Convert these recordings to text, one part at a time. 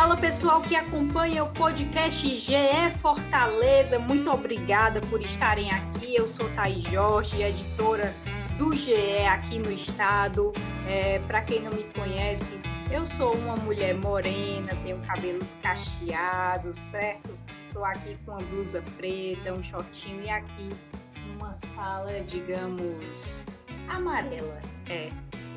Fala pessoal que acompanha o podcast GE Fortaleza, muito obrigada por estarem aqui. Eu sou Thaís Jorge, editora do GE aqui no estado. É, Para quem não me conhece, eu sou uma mulher morena, tenho cabelos cacheados, certo? Estou aqui com uma blusa preta, um shortinho e aqui uma sala, digamos, amarela. É.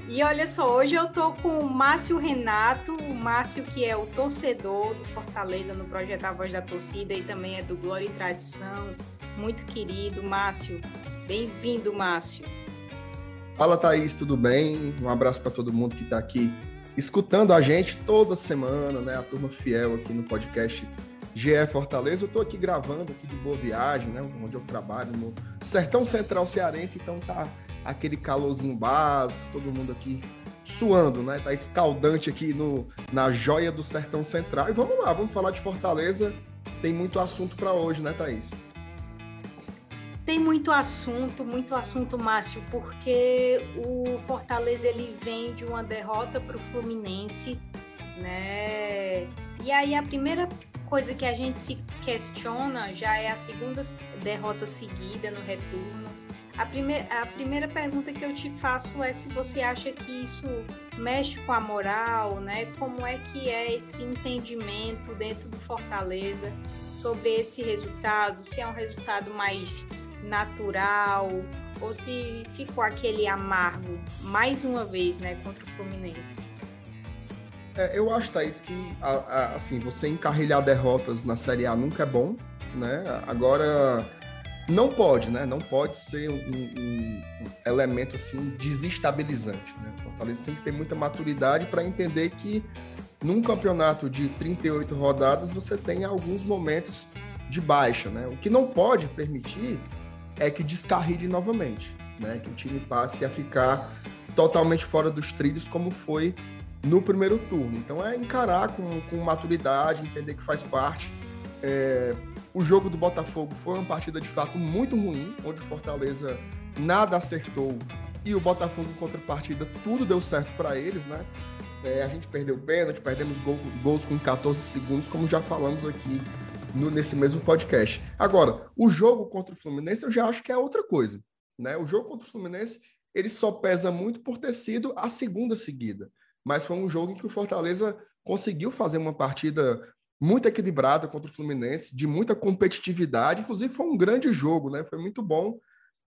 E olha só, hoje eu tô com o Márcio Renato, o Márcio que é o torcedor do Fortaleza no projeto A Voz da Torcida e também é do Glória e Tradição. Muito querido, Márcio. Bem-vindo, Márcio. Fala, Thaís, tudo bem? Um abraço para todo mundo que está aqui escutando a gente toda semana, né? A turma fiel aqui no podcast GE Fortaleza. Eu estou aqui gravando aqui de Boa Viagem, né? Onde eu trabalho no Sertão Central Cearense, então tá aquele calorzinho básico, todo mundo aqui suando, né? Tá escaldante aqui no, na joia do Sertão Central. E vamos lá, vamos falar de Fortaleza. Tem muito assunto para hoje, né, Thaís? Tem muito assunto, muito assunto, Márcio, porque o Fortaleza ele vem de uma derrota para o Fluminense, né? E aí a primeira coisa que a gente se questiona já é a segunda derrota seguida no retorno. A, primeir, a primeira pergunta que eu te faço é se você acha que isso mexe com a moral, né? Como é que é esse entendimento dentro do Fortaleza sobre esse resultado? Se é um resultado mais natural ou se ficou aquele amargo mais uma vez, né, contra o Fluminense? É, eu acho, Thaís, que assim, você encarrilhar derrotas na Série A nunca é bom, né? Agora, não pode, né? Não pode ser um, um, um elemento assim desestabilizante, né? Fortaleza tem que ter muita maturidade para entender que num campeonato de 38 rodadas você tem alguns momentos de baixa, né? O que não pode permitir é que descarrile novamente, né? Que o time passe a ficar totalmente fora dos trilhos, como foi no primeiro turno. Então é encarar com, com maturidade, entender que faz parte. É, o jogo do Botafogo foi uma partida de fato muito ruim, onde o Fortaleza nada acertou e o Botafogo em contrapartida tudo deu certo para eles, né? É, a gente perdeu pênalti, perdemos gol, gols com 14 segundos, como já falamos aqui no, nesse mesmo podcast. Agora, o jogo contra o Fluminense eu já acho que é outra coisa. Né? O jogo contra o Fluminense ele só pesa muito por ter sido a segunda seguida. Mas foi um jogo em que o Fortaleza conseguiu fazer uma partida muito equilibrada contra o Fluminense, de muita competitividade. Inclusive, foi um grande jogo, né? Foi muito bom,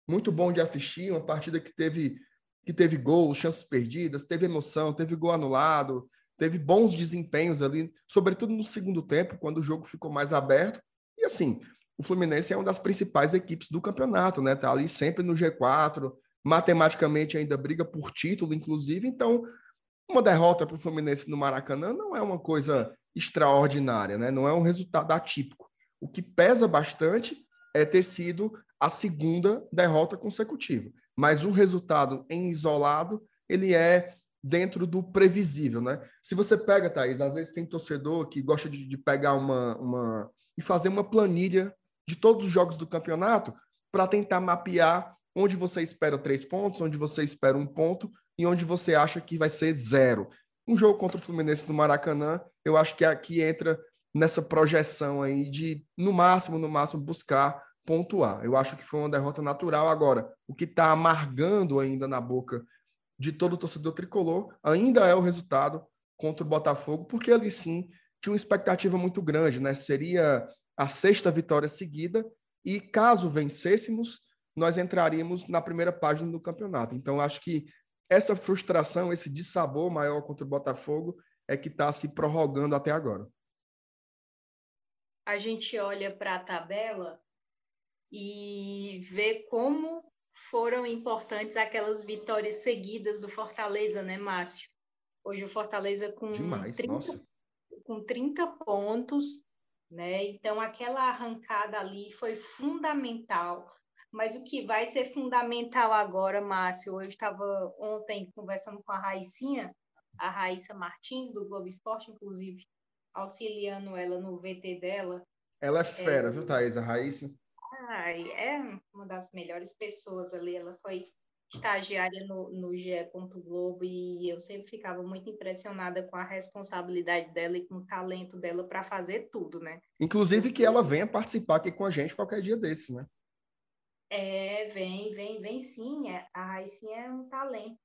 muito bom de assistir. Uma partida que teve, que teve gols, chances perdidas, teve emoção, teve gol anulado, teve bons desempenhos ali, sobretudo no segundo tempo, quando o jogo ficou mais aberto. E assim, o Fluminense é uma das principais equipes do campeonato, né? Tá ali sempre no G4, matematicamente ainda briga por título, inclusive. Então, uma derrota para o Fluminense no Maracanã não é uma coisa extraordinária, né? Não é um resultado atípico. O que pesa bastante é ter sido a segunda derrota consecutiva. Mas o resultado em isolado, ele é dentro do previsível, né? Se você pega, Thaís, às vezes tem torcedor que gosta de, de pegar uma, uma e fazer uma planilha de todos os jogos do campeonato para tentar mapear onde você espera três pontos, onde você espera um ponto e onde você acha que vai ser zero. Um jogo contra o Fluminense no Maracanã, eu acho que aqui entra nessa projeção aí de, no máximo, no máximo, buscar pontuar. Eu acho que foi uma derrota natural. Agora, o que está amargando ainda na boca de todo o torcedor tricolor ainda é o resultado contra o Botafogo, porque ali sim tinha uma expectativa muito grande, né? Seria a sexta vitória seguida e caso vencêssemos, nós entraríamos na primeira página do campeonato. Então acho que essa frustração, esse dissabor maior contra o Botafogo é que está se prorrogando até agora. A gente olha para a tabela e vê como foram importantes aquelas vitórias seguidas do Fortaleza, né, Márcio? Hoje o Fortaleza com, Demais, 30, com 30 pontos, né? Então aquela arrancada ali foi fundamental. Mas o que vai ser fundamental agora, Márcio, eu estava ontem conversando com a Raicinha, a Raíssa Martins, do Globo Esporte, inclusive, auxiliando ela no VT dela. Ela é fera, é, viu, Thaís? A Raíssa? Ai, é uma das melhores pessoas ali. Ela foi estagiária no, no GE. Globo e eu sempre ficava muito impressionada com a responsabilidade dela e com o talento dela para fazer tudo, né? Inclusive que ela venha participar aqui com a gente qualquer dia desse, né? É, vem, vem, vem sim. É, a sim é um talento.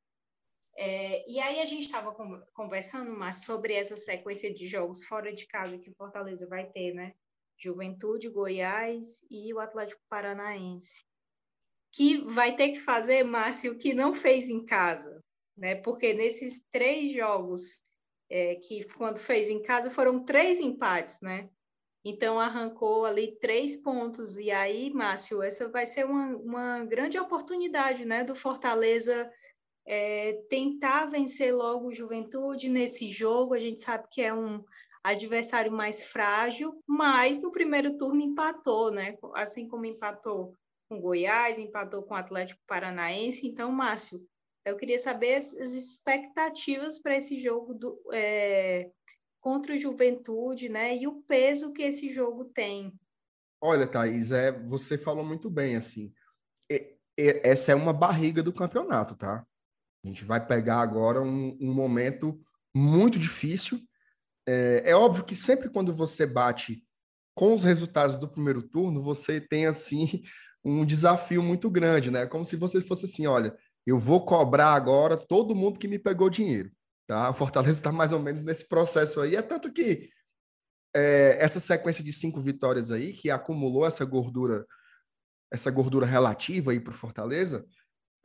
É, e aí a gente estava conversando mais sobre essa sequência de jogos fora de casa que o Fortaleza vai ter, né? Juventude, Goiás e o Atlético Paranaense que vai ter que fazer, Márcio, o que não fez em casa, né? Porque nesses três jogos é, que quando fez em casa foram três empates, né? Então arrancou ali três pontos e aí, Márcio, essa vai ser uma, uma grande oportunidade, né, do Fortaleza é, tentar vencer logo o Juventude nesse jogo. A gente sabe que é um adversário mais frágil, mas no primeiro turno empatou, né? Assim como empatou com Goiás, empatou com o Atlético Paranaense. Então, Márcio, eu queria saber as, as expectativas para esse jogo do, é, contra o Juventude, né? E o peso que esse jogo tem. Olha, Thaís, é, você falou muito bem, assim. Essa é uma barriga do campeonato, tá? A gente vai pegar agora um, um momento muito difícil. É, é óbvio que sempre quando você bate com os resultados do primeiro turno, você tem, assim, um desafio muito grande, né? Como se você fosse assim, olha, eu vou cobrar agora todo mundo que me pegou dinheiro, tá? O Fortaleza está mais ou menos nesse processo aí, é tanto que é, essa sequência de cinco vitórias aí, que acumulou essa gordura, essa gordura relativa aí para o Fortaleza,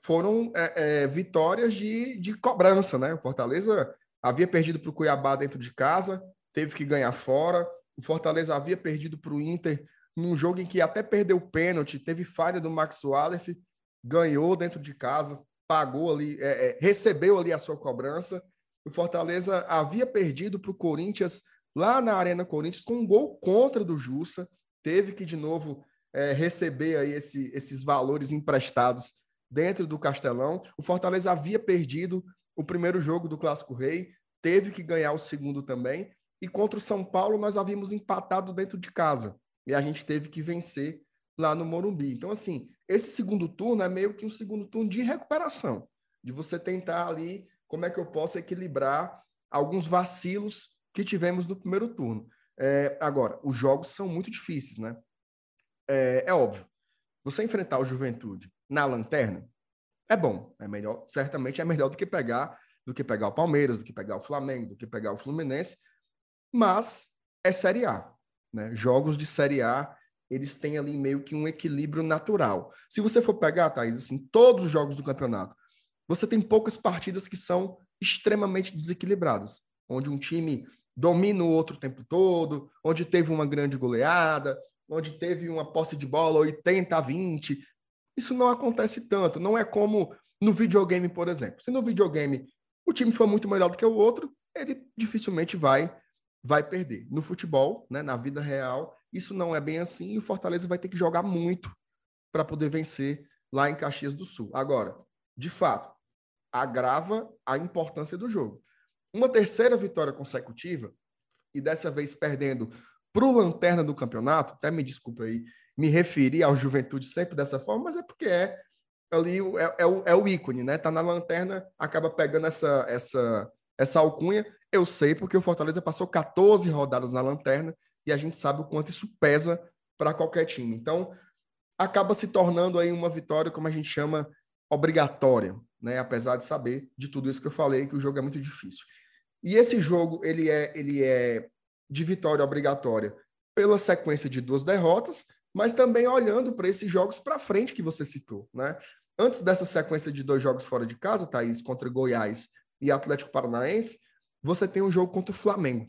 foram é, é, vitórias de, de cobrança, né? O Fortaleza havia perdido para o Cuiabá dentro de casa, teve que ganhar fora. O Fortaleza havia perdido para o Inter num jogo em que até perdeu o pênalti, teve falha do Max Wallace, ganhou dentro de casa, pagou ali, é, é, recebeu ali a sua cobrança. O Fortaleza havia perdido para o Corinthians lá na Arena Corinthians com um gol contra do Jussa, teve que de novo é, receber aí esse, esses valores emprestados dentro do Castelão. O Fortaleza havia perdido o primeiro jogo do Clássico Rei, teve que ganhar o segundo também. E contra o São Paulo nós havíamos empatado dentro de casa e a gente teve que vencer lá no Morumbi. Então, assim, esse segundo turno é meio que um segundo turno de recuperação, de você tentar ali como é que eu posso equilibrar alguns vacilos que tivemos no primeiro turno. É, agora, os jogos são muito difíceis, né? É, é, óbvio. Você enfrentar o Juventude na lanterna é bom, é melhor, certamente é melhor do que pegar do que pegar o Palmeiras, do que pegar o Flamengo, do que pegar o Fluminense, mas é Série A. Né? Jogos de Série A, eles têm ali meio que um equilíbrio natural. Se você for pegar, Thaís, assim, todos os jogos do campeonato, você tem poucas partidas que são extremamente desequilibradas, onde um time domina o outro o tempo todo, onde teve uma grande goleada, onde teve uma posse de bola 80 a 20. Isso não acontece tanto, não é como no videogame, por exemplo. Se no videogame o time for muito melhor do que o outro, ele dificilmente vai vai perder. No futebol, né, na vida real, isso não é bem assim e o Fortaleza vai ter que jogar muito para poder vencer lá em Caxias do Sul. Agora, de fato, agrava a importância do jogo. Uma terceira vitória consecutiva, e dessa vez perdendo para o lanterna do campeonato, até me desculpa aí, me referi ao Juventude sempre dessa forma, mas é porque é ali é, é, o, é o ícone, né? Tá na lanterna, acaba pegando essa, essa, essa alcunha eu sei porque o Fortaleza passou 14 rodadas na lanterna e a gente sabe o quanto isso pesa para qualquer time. Então, acaba se tornando aí uma vitória, como a gente chama, obrigatória, né? Apesar de saber de tudo isso que eu falei, que o jogo é muito difícil. E esse jogo, ele é, ele é de vitória obrigatória pela sequência de duas derrotas, mas também olhando para esses jogos para frente que você citou, né? Antes dessa sequência de dois jogos fora de casa, Thaís, contra Goiás e Atlético Paranaense, você tem um jogo contra o Flamengo,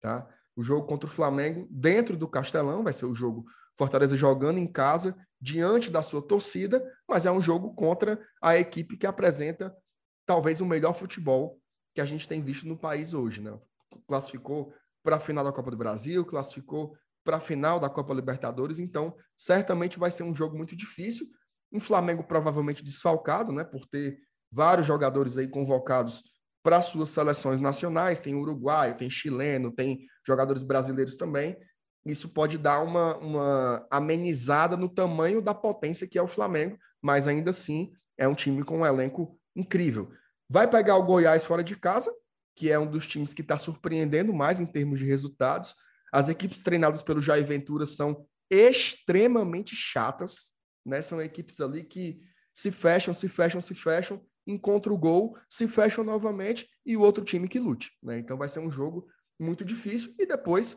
tá? O jogo contra o Flamengo dentro do Castelão, vai ser o jogo Fortaleza jogando em casa, diante da sua torcida, mas é um jogo contra a equipe que apresenta talvez o melhor futebol que a gente tem visto no país hoje, né? Classificou para a final da Copa do Brasil, classificou para a final da Copa Libertadores, então certamente vai ser um jogo muito difícil. Um Flamengo provavelmente desfalcado, né, por ter vários jogadores aí convocados para suas seleções nacionais, tem uruguaio, tem chileno, tem jogadores brasileiros também. Isso pode dar uma, uma amenizada no tamanho da potência que é o Flamengo, mas ainda assim é um time com um elenco incrível. Vai pegar o Goiás fora de casa, que é um dos times que está surpreendendo mais em termos de resultados. As equipes treinadas pelo Jair Ventura são extremamente chatas, né? São equipes ali que se fecham, se fecham, se fecham, encontra o gol, se fecham novamente e o outro time que lute, né? Então vai ser um jogo muito difícil e depois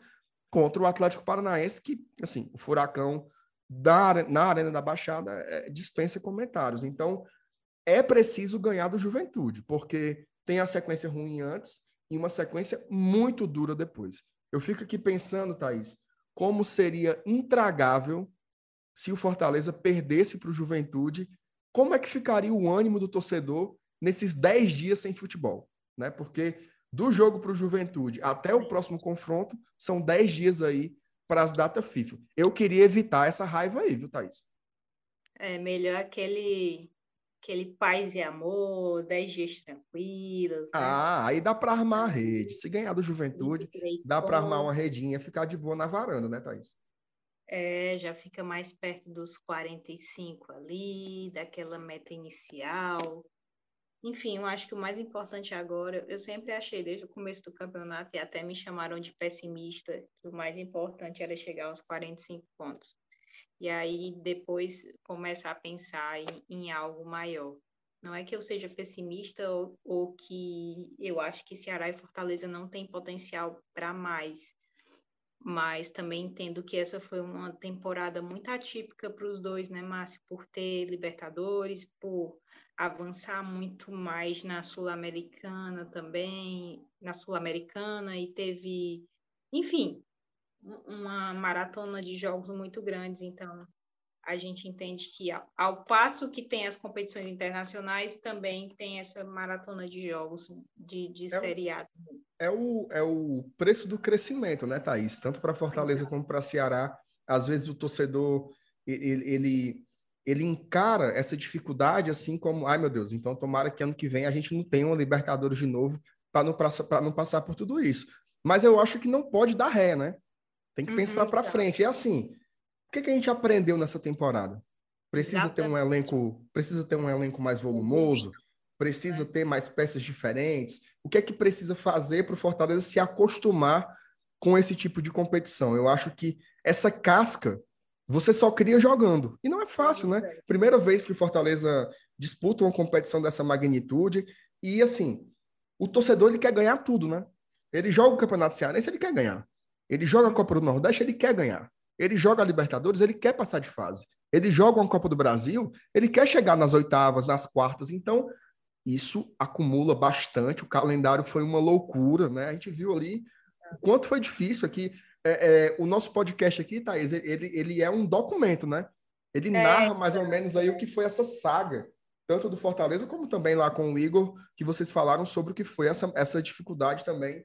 contra o Atlético Paranaense que, assim, o furacão da, na Arena da Baixada é, dispensa comentários. Então é preciso ganhar do Juventude, porque tem a sequência ruim antes e uma sequência muito dura depois. Eu fico aqui pensando, Thaís, como seria intragável se o Fortaleza perdesse para o Juventude, como é que ficaria o ânimo do torcedor nesses 10 dias sem futebol? Né? Porque do jogo para o Juventude até o próximo confronto, são 10 dias aí para as datas FIFA. Eu queria evitar essa raiva aí, viu, Thaís? É melhor aquele aquele paz e amor, 10 dias tranquilos. Né? Ah, aí dá para armar a rede. Se ganhar do Juventude, dá para armar uma redinha, ficar de boa na varanda, né, Thaís? É, já fica mais perto dos 45 ali, daquela meta inicial. Enfim, eu acho que o mais importante agora, eu sempre achei desde o começo do campeonato, e até me chamaram de pessimista, que o mais importante era chegar aos 45 pontos e aí depois começa a pensar em, em algo maior. Não é que eu seja pessimista ou, ou, que eu acho que Ceará e Fortaleza não têm potencial para mais, mas também entendo que essa foi uma temporada muito atípica para os dois, né, Márcio? Por ter Libertadores, por avançar muito mais na Sul-Americana também, na Sul-Americana, e teve, enfim, uma maratona de jogos muito grandes, então a gente entende que ao, passo que tem as competições internacionais, também tem essa maratona de jogos de, de é seriado. O, é, o, é o preço do crescimento, né, Thaís? Tanto para Fortaleza como para Ceará. Às vezes o torcedor ele, ele, ele encara essa dificuldade assim como, ai meu Deus, então tomara que ano que vem a gente não tenha uma Libertadores de novo para não, não passar por tudo isso. Mas eu acho que não pode dar ré, né? Tem que uhum, pensar para tá. frente. É assim, o que, que a gente aprendeu nessa temporada? Precisa ter um elenco, precisa ter um elenco mais volumoso, precisa ter mais peças diferentes. O que é que precisa fazer para o Fortaleza se acostumar com esse tipo de competição? Eu acho que essa casca você só cria jogando. E não é fácil, né? Primeira vez que o Fortaleza disputa uma competição dessa magnitude. E assim, o torcedor ele quer ganhar tudo, né? Ele joga o Campeonato Cearense, ele quer ganhar. Ele joga a Copa do Nordeste, ele quer ganhar. Ele joga a Libertadores, ele quer passar de fase. Ele joga uma Copa do Brasil, ele quer chegar nas oitavas, nas quartas. Então, isso acumula bastante. O calendário foi uma loucura, né? A gente viu ali o quanto foi difícil aqui. É, é, o nosso podcast aqui, Thaís, ele, ele é um documento, né? Ele é. narra mais ou menos aí o que foi essa saga, tanto do Fortaleza como também lá com o Igor, que vocês falaram sobre o que foi essa, essa dificuldade também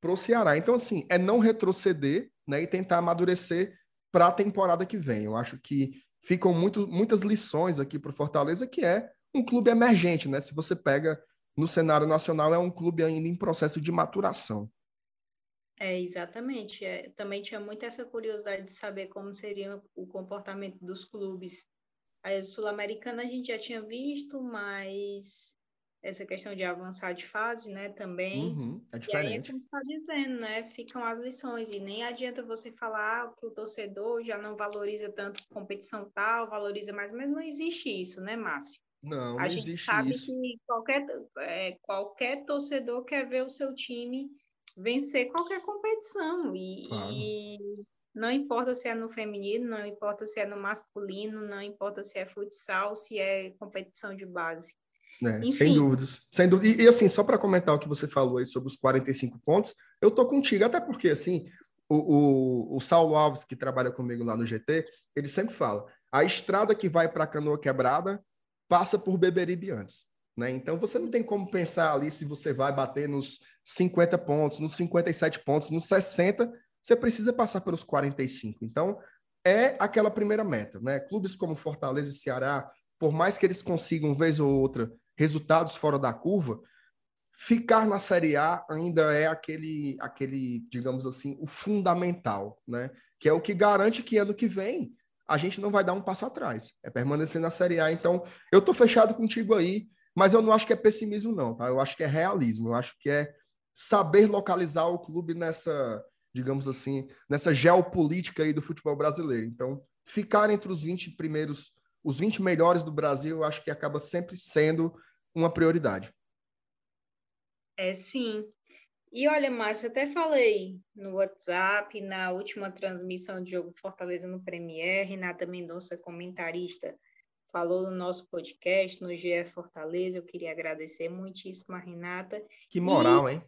para o Ceará. Então, assim, é não retroceder né, e tentar amadurecer para a temporada que vem. Eu acho que ficam muito, muitas lições aqui para o Fortaleza, que é um clube emergente, né? Se você pega no cenário nacional, é um clube ainda em processo de maturação. É, exatamente. É, também tinha muita essa curiosidade de saber como seria o comportamento dos clubes. A Sul-Americana a gente já tinha visto, mas essa questão de avançar de fase, né, também. Uhum, é diferente. E aí, é como está dizendo, né, ficam as lições, e nem adianta você falar que o torcedor já não valoriza tanto competição tal, valoriza mais, mas não existe isso, né, Márcio? Não, não A gente existe sabe isso. que qualquer, é, qualquer torcedor quer ver o seu time vencer qualquer competição, e, claro. e não importa se é no feminino, não importa se é no masculino, não importa se é futsal, se é competição de base. É, sem dúvidas. Sem dúvida. E, e assim, só para comentar o que você falou aí sobre os 45 pontos, eu tô contigo, até porque, assim, o, o, o Saulo Alves, que trabalha comigo lá no GT, ele sempre fala: a estrada que vai para Canoa Quebrada passa por Beberibe antes. Né? Então você não tem como pensar ali se você vai bater nos 50 pontos, nos 57 pontos, nos 60, você precisa passar pelos 45. Então é aquela primeira meta, né? Clubes como Fortaleza e Ceará, por mais que eles consigam vez ou outra resultados fora da curva, ficar na Série A ainda é aquele, aquele, digamos assim, o fundamental, né? Que é o que garante que ano que vem a gente não vai dar um passo atrás. É permanecer na Série A. Então, eu estou fechado contigo aí, mas eu não acho que é pessimismo, não, tá? Eu acho que é realismo. Eu acho que é saber localizar o clube nessa, digamos assim, nessa geopolítica aí do futebol brasileiro. Então, ficar entre os 20 primeiros, os 20 melhores do Brasil, eu acho que acaba sempre sendo uma prioridade. É sim. E olha, Márcio, até falei no WhatsApp, na última transmissão de jogo Fortaleza no Premier, Renata Mendonça, comentarista, falou no nosso podcast, no GE Fortaleza. Eu queria agradecer muitíssimo a Renata. Que moral, e... hein?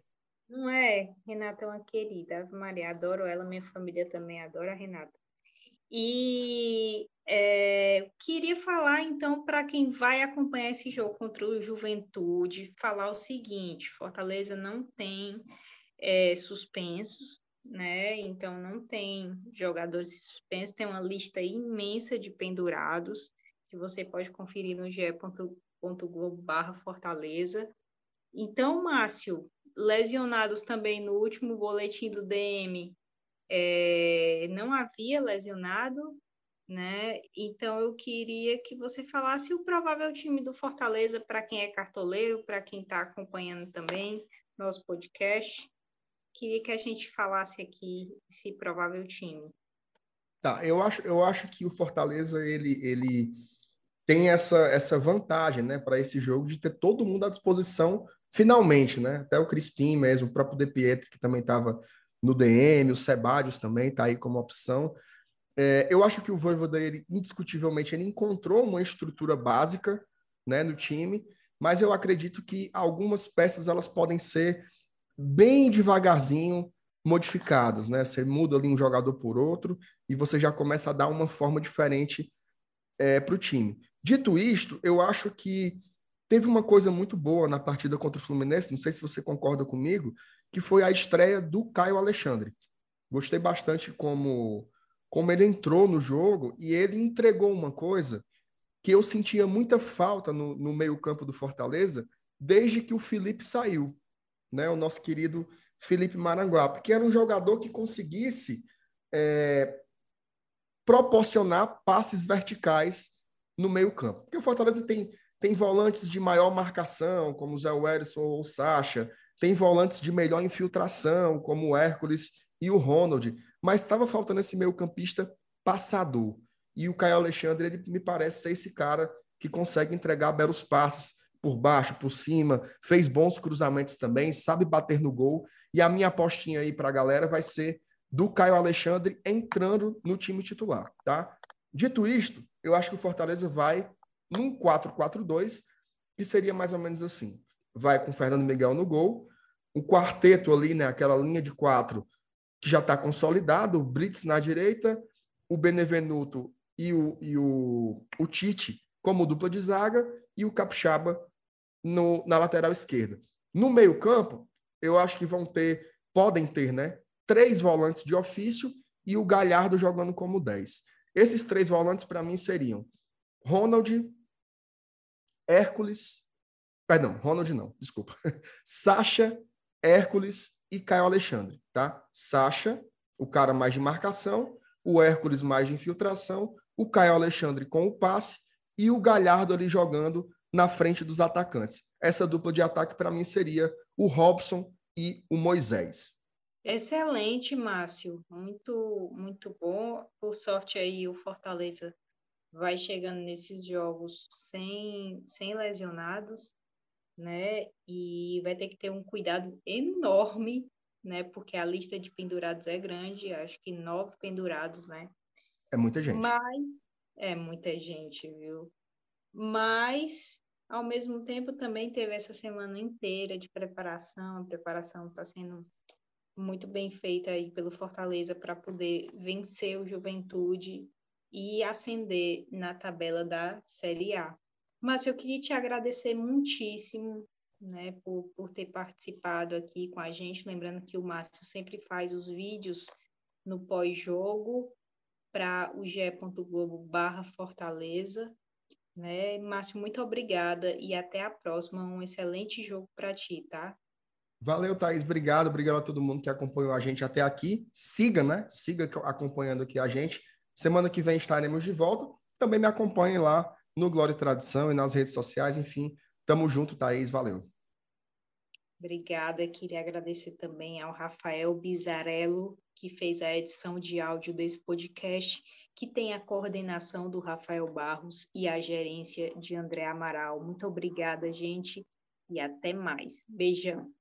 Não é? Renata é uma querida. Ave Maria, adoro ela, minha família também adora a Renata. E é, queria falar, então, para quem vai acompanhar esse jogo contra o Juventude, falar o seguinte: Fortaleza não tem é, suspensos, né? Então, não tem jogadores suspensos, tem uma lista imensa de pendurados que você pode conferir no ge.globo/fortaleza. Então, Márcio, lesionados também no último boletim do DM, é, não havia lesionado, né? Então eu queria que você falasse o provável time do Fortaleza para quem é cartoleiro, para quem está acompanhando também nosso podcast. Queria que a gente falasse aqui esse provável time. Tá, eu acho, eu acho que o Fortaleza ele, ele tem essa, essa vantagem, né, para esse jogo de ter todo mundo à disposição finalmente, né? Até o Crispim mesmo, o próprio De Pietro, que também estava no DM, o Sebadios também está aí como opção. É, eu acho que o Voivoda, ele, indiscutivelmente, ele encontrou uma estrutura básica né, no time, mas eu acredito que algumas peças elas podem ser bem devagarzinho modificadas, né? Você muda ali um jogador por outro e você já começa a dar uma forma diferente é, para o time. Dito isto, eu acho que teve uma coisa muito boa na partida contra o Fluminense, não sei se você concorda comigo, que foi a estreia do Caio Alexandre. Gostei bastante como, como ele entrou no jogo e ele entregou uma coisa que eu sentia muita falta no, no meio-campo do Fortaleza desde que o Felipe saiu, né? O nosso querido Felipe Maranguape, que era um jogador que conseguisse é, proporcionar passes verticais no meio-campo. Porque o Fortaleza tem, tem volantes de maior marcação, como o Zé Werson ou o Sacha, tem volantes de melhor infiltração, como o Hércules e o Ronald, mas estava faltando esse meio-campista passador. E o Caio Alexandre, ele me parece ser esse cara que consegue entregar belos passes por baixo, por cima, fez bons cruzamentos também, sabe bater no gol. E a minha apostinha aí para a galera vai ser do Caio Alexandre entrando no time titular, tá? Dito isto, eu acho que o Fortaleza vai num 4-4-2, que seria mais ou menos assim vai com Fernando Miguel no gol. O quarteto ali, né, aquela linha de quatro que já está consolidado, o Brits na direita, o Benevenuto e o, e o, o Tite como dupla de zaga e o Capixaba no, na lateral esquerda. No meio campo, eu acho que vão ter, podem ter, né, três volantes de ofício e o Galhardo jogando como 10. Esses três volantes, para mim, seriam Ronald, Hércules Perdão, Ronald não, desculpa. Sacha, Hércules e Caio Alexandre, tá? Sacha, o cara mais de marcação, o Hércules mais de infiltração, o Caio Alexandre com o passe e o Galhardo ali jogando na frente dos atacantes. Essa dupla de ataque para mim seria o Robson e o Moisés. Excelente, Márcio. Muito, muito bom. Por sorte aí o Fortaleza vai chegando nesses jogos sem, sem lesionados né? E vai ter que ter um cuidado enorme, né? Porque a lista de pendurados é grande, acho que nove pendurados, né? É muita gente. Mas é muita gente, viu? Mas ao mesmo tempo também teve essa semana inteira de preparação, a preparação está sendo muito bem feita aí pelo Fortaleza para poder vencer o Juventude e ascender na tabela da Série A. Márcio, eu queria te agradecer muitíssimo né, por, por ter participado aqui com a gente. Lembrando que o Márcio sempre faz os vídeos no pós-jogo para o ge.globo barra Fortaleza. Né? Márcio, muito obrigada e até a próxima. Um excelente jogo para ti, tá? Valeu, Thaís. Obrigado. Obrigado a todo mundo que acompanhou a gente até aqui. Siga, né? Siga acompanhando aqui a gente. Semana que vem estaremos de volta. Também me acompanhem lá no Glória e Tradição e nas redes sociais. Enfim, tamo junto, Thaís. Valeu. Obrigada. Queria agradecer também ao Rafael Bizarello, que fez a edição de áudio desse podcast, que tem a coordenação do Rafael Barros e a gerência de André Amaral. Muito obrigada, gente, e até mais. Beijão.